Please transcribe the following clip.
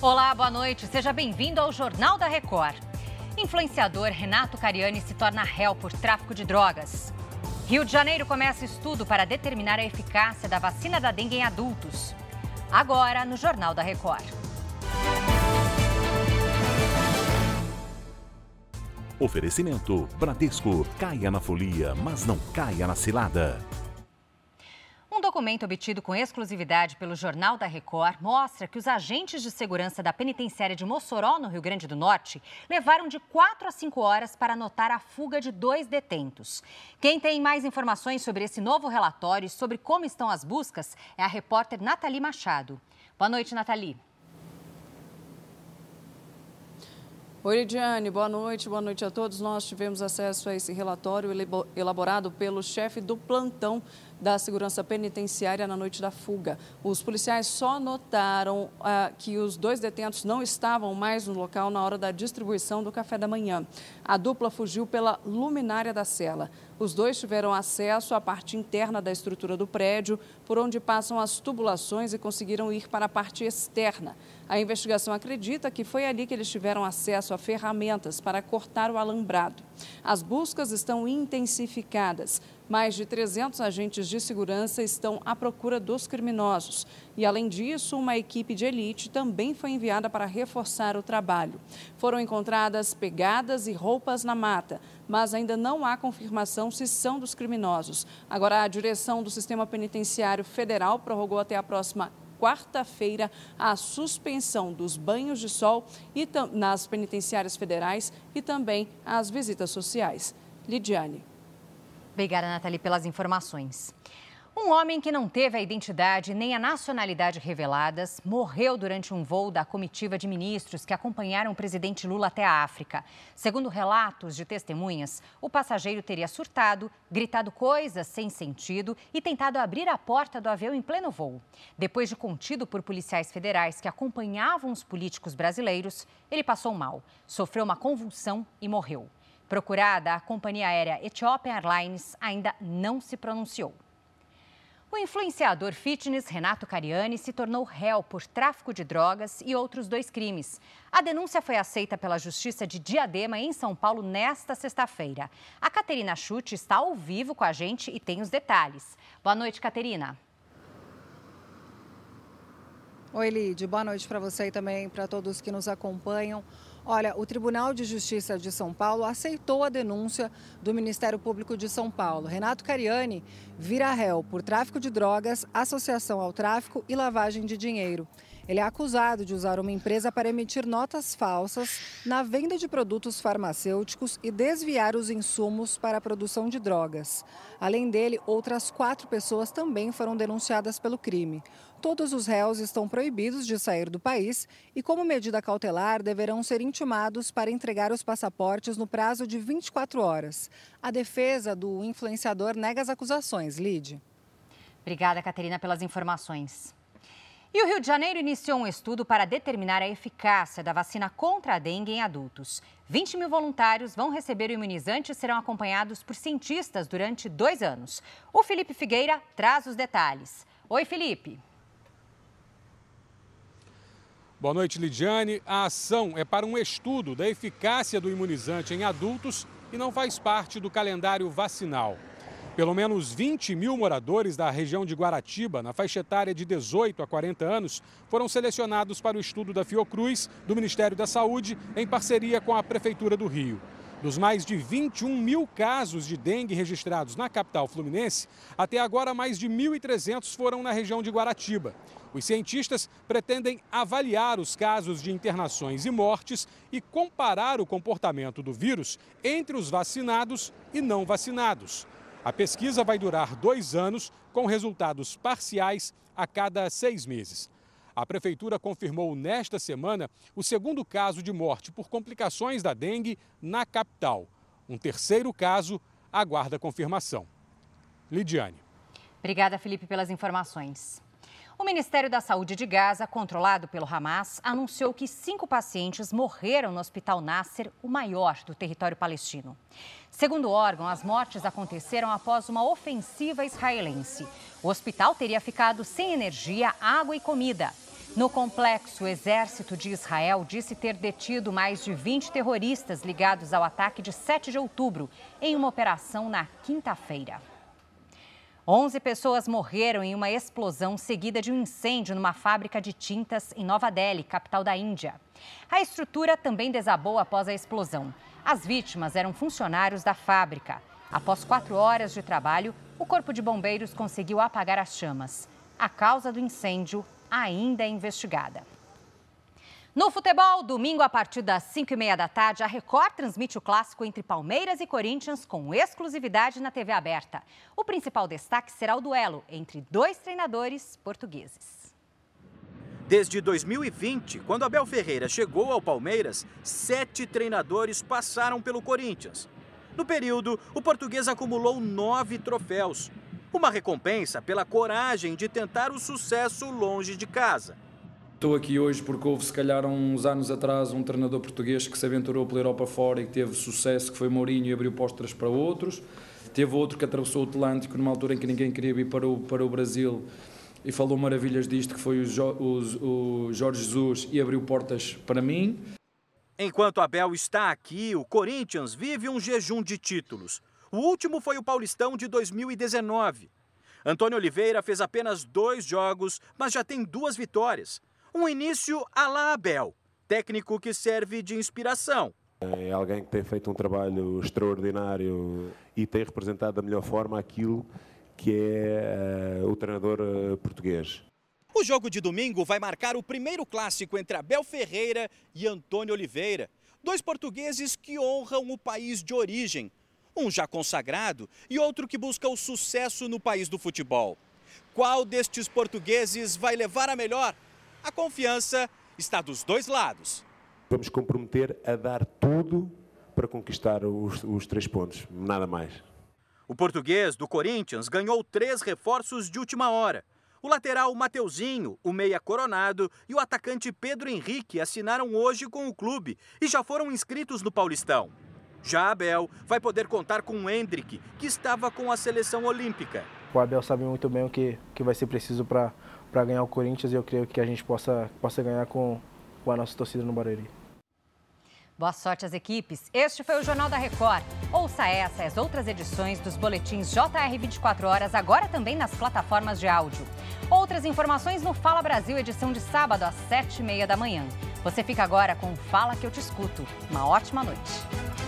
Olá, boa noite. Seja bem-vindo ao Jornal da Record. Influenciador Renato Cariani se torna réu por tráfico de drogas. Rio de Janeiro começa estudo para determinar a eficácia da vacina da dengue em adultos. Agora, no Jornal da Record. Oferecimento Bradesco. Caia na folia, mas não caia na cilada. Um documento obtido com exclusividade pelo Jornal da Record mostra que os agentes de segurança da penitenciária de Mossoró, no Rio Grande do Norte, levaram de 4 a 5 horas para anotar a fuga de dois detentos. Quem tem mais informações sobre esse novo relatório e sobre como estão as buscas é a repórter Nathalie Machado. Boa noite, Nathalie. Oi, Lidiane, boa noite, boa noite a todos. Nós tivemos acesso a esse relatório elaborado pelo chefe do plantão da segurança penitenciária na noite da fuga. Os policiais só notaram ah, que os dois detentos não estavam mais no local na hora da distribuição do café da manhã. A dupla fugiu pela luminária da cela. Os dois tiveram acesso à parte interna da estrutura do prédio, por onde passam as tubulações e conseguiram ir para a parte externa. A investigação acredita que foi ali que eles tiveram acesso a ferramentas para cortar o alambrado. As buscas estão intensificadas. Mais de 300 agentes de segurança estão à procura dos criminosos. E, além disso, uma equipe de elite também foi enviada para reforçar o trabalho. Foram encontradas pegadas e roupas na mata, mas ainda não há confirmação se são dos criminosos. Agora, a direção do Sistema Penitenciário Federal prorrogou até a próxima quarta-feira a suspensão dos banhos de sol e nas penitenciárias federais e também as visitas sociais. Lidiane. Obrigada, Nathalie, pelas informações. Um homem que não teve a identidade nem a nacionalidade reveladas morreu durante um voo da comitiva de ministros que acompanharam o presidente Lula até a África. Segundo relatos de testemunhas, o passageiro teria surtado, gritado coisas sem sentido e tentado abrir a porta do avião em pleno voo. Depois de contido por policiais federais que acompanhavam os políticos brasileiros, ele passou mal, sofreu uma convulsão e morreu. Procurada, a companhia aérea Ethiopian Airlines ainda não se pronunciou. O influenciador fitness Renato Cariani se tornou réu por tráfico de drogas e outros dois crimes. A denúncia foi aceita pela Justiça de Diadema, em São Paulo, nesta sexta-feira. A Caterina Chute está ao vivo com a gente e tem os detalhes. Boa noite, Caterina. Oi, Lid. Boa noite para você e também para todos que nos acompanham. Olha, o Tribunal de Justiça de São Paulo aceitou a denúncia do Ministério Público de São Paulo. Renato Cariani vira réu por tráfico de drogas, associação ao tráfico e lavagem de dinheiro. Ele é acusado de usar uma empresa para emitir notas falsas na venda de produtos farmacêuticos e desviar os insumos para a produção de drogas. Além dele, outras quatro pessoas também foram denunciadas pelo crime. Todos os réus estão proibidos de sair do país e, como medida cautelar, deverão ser intimados para entregar os passaportes no prazo de 24 horas. A defesa do influenciador nega as acusações. Lide. Obrigada, Caterina, pelas informações. E o Rio de Janeiro iniciou um estudo para determinar a eficácia da vacina contra a dengue em adultos. 20 mil voluntários vão receber o imunizante e serão acompanhados por cientistas durante dois anos. O Felipe Figueira traz os detalhes. Oi, Felipe. Boa noite, Lidiane. A ação é para um estudo da eficácia do imunizante em adultos e não faz parte do calendário vacinal. Pelo menos 20 mil moradores da região de Guaratiba, na faixa etária de 18 a 40 anos, foram selecionados para o estudo da Fiocruz, do Ministério da Saúde, em parceria com a Prefeitura do Rio. Dos mais de 21 mil casos de dengue registrados na capital fluminense, até agora mais de 1.300 foram na região de Guaratiba. Os cientistas pretendem avaliar os casos de internações e mortes e comparar o comportamento do vírus entre os vacinados e não vacinados. A pesquisa vai durar dois anos, com resultados parciais a cada seis meses. A Prefeitura confirmou nesta semana o segundo caso de morte por complicações da dengue na capital. Um terceiro caso aguarda confirmação. Lidiane. Obrigada, Felipe, pelas informações. O Ministério da Saúde de Gaza, controlado pelo Hamas, anunciou que cinco pacientes morreram no Hospital Nasser, o maior do território palestino. Segundo o órgão, as mortes aconteceram após uma ofensiva israelense. O hospital teria ficado sem energia, água e comida. No complexo, o exército de Israel disse ter detido mais de 20 terroristas ligados ao ataque de 7 de outubro, em uma operação na quinta-feira. 11 pessoas morreram em uma explosão seguida de um incêndio numa fábrica de tintas em Nova Delhi, capital da Índia. A estrutura também desabou após a explosão. As vítimas eram funcionários da fábrica. Após quatro horas de trabalho, o Corpo de Bombeiros conseguiu apagar as chamas. A causa do incêndio ainda é investigada. No futebol, domingo a partir das 5 e meia da tarde, a Record transmite o clássico entre Palmeiras e Corinthians com exclusividade na TV aberta. O principal destaque será o duelo entre dois treinadores portugueses. Desde 2020, quando Abel Ferreira chegou ao Palmeiras, sete treinadores passaram pelo Corinthians. No período, o português acumulou nove troféus. Uma recompensa pela coragem de tentar o sucesso longe de casa. Estou aqui hoje porque houve, se calhar, uns anos atrás, um treinador português que se aventurou pela Europa fora e que teve sucesso, que foi Mourinho e abriu postas para outros. Teve outro que atravessou o Atlântico numa altura em que ninguém queria vir para o, para o Brasil e falou maravilhas disto, que foi o, jo, o, o Jorge Jesus e abriu portas para mim. Enquanto Abel está aqui, o Corinthians vive um jejum de títulos. O último foi o Paulistão de 2019. Antônio Oliveira fez apenas dois jogos, mas já tem duas vitórias. Um início à la Abel, técnico que serve de inspiração. É alguém que tem feito um trabalho extraordinário e tem representado da melhor forma aquilo que é uh, o treinador uh, português. O jogo de domingo vai marcar o primeiro clássico entre Abel Ferreira e Antônio Oliveira, dois portugueses que honram o país de origem um já consagrado e outro que busca o sucesso no país do futebol. Qual destes portugueses vai levar a melhor? A confiança está dos dois lados. Vamos comprometer a dar tudo para conquistar os, os três pontos, nada mais. O português do Corinthians ganhou três reforços de última hora. O lateral Mateuzinho, o meia Coronado e o atacante Pedro Henrique assinaram hoje com o clube e já foram inscritos no Paulistão. Já Abel vai poder contar com o Hendrick, que estava com a seleção olímpica. O Abel sabe muito bem o que, que vai ser preciso para ganhar o Corinthians e eu creio que a gente possa, possa ganhar com, com a nossa torcida no Barueri. Boa sorte às equipes. Este foi o Jornal da Record. Ouça essa e as outras edições dos boletins JR 24 horas, agora também nas plataformas de áudio. Outras informações no Fala Brasil, edição de sábado às sete e meia da manhã. Você fica agora com Fala que eu te escuto. Uma ótima noite.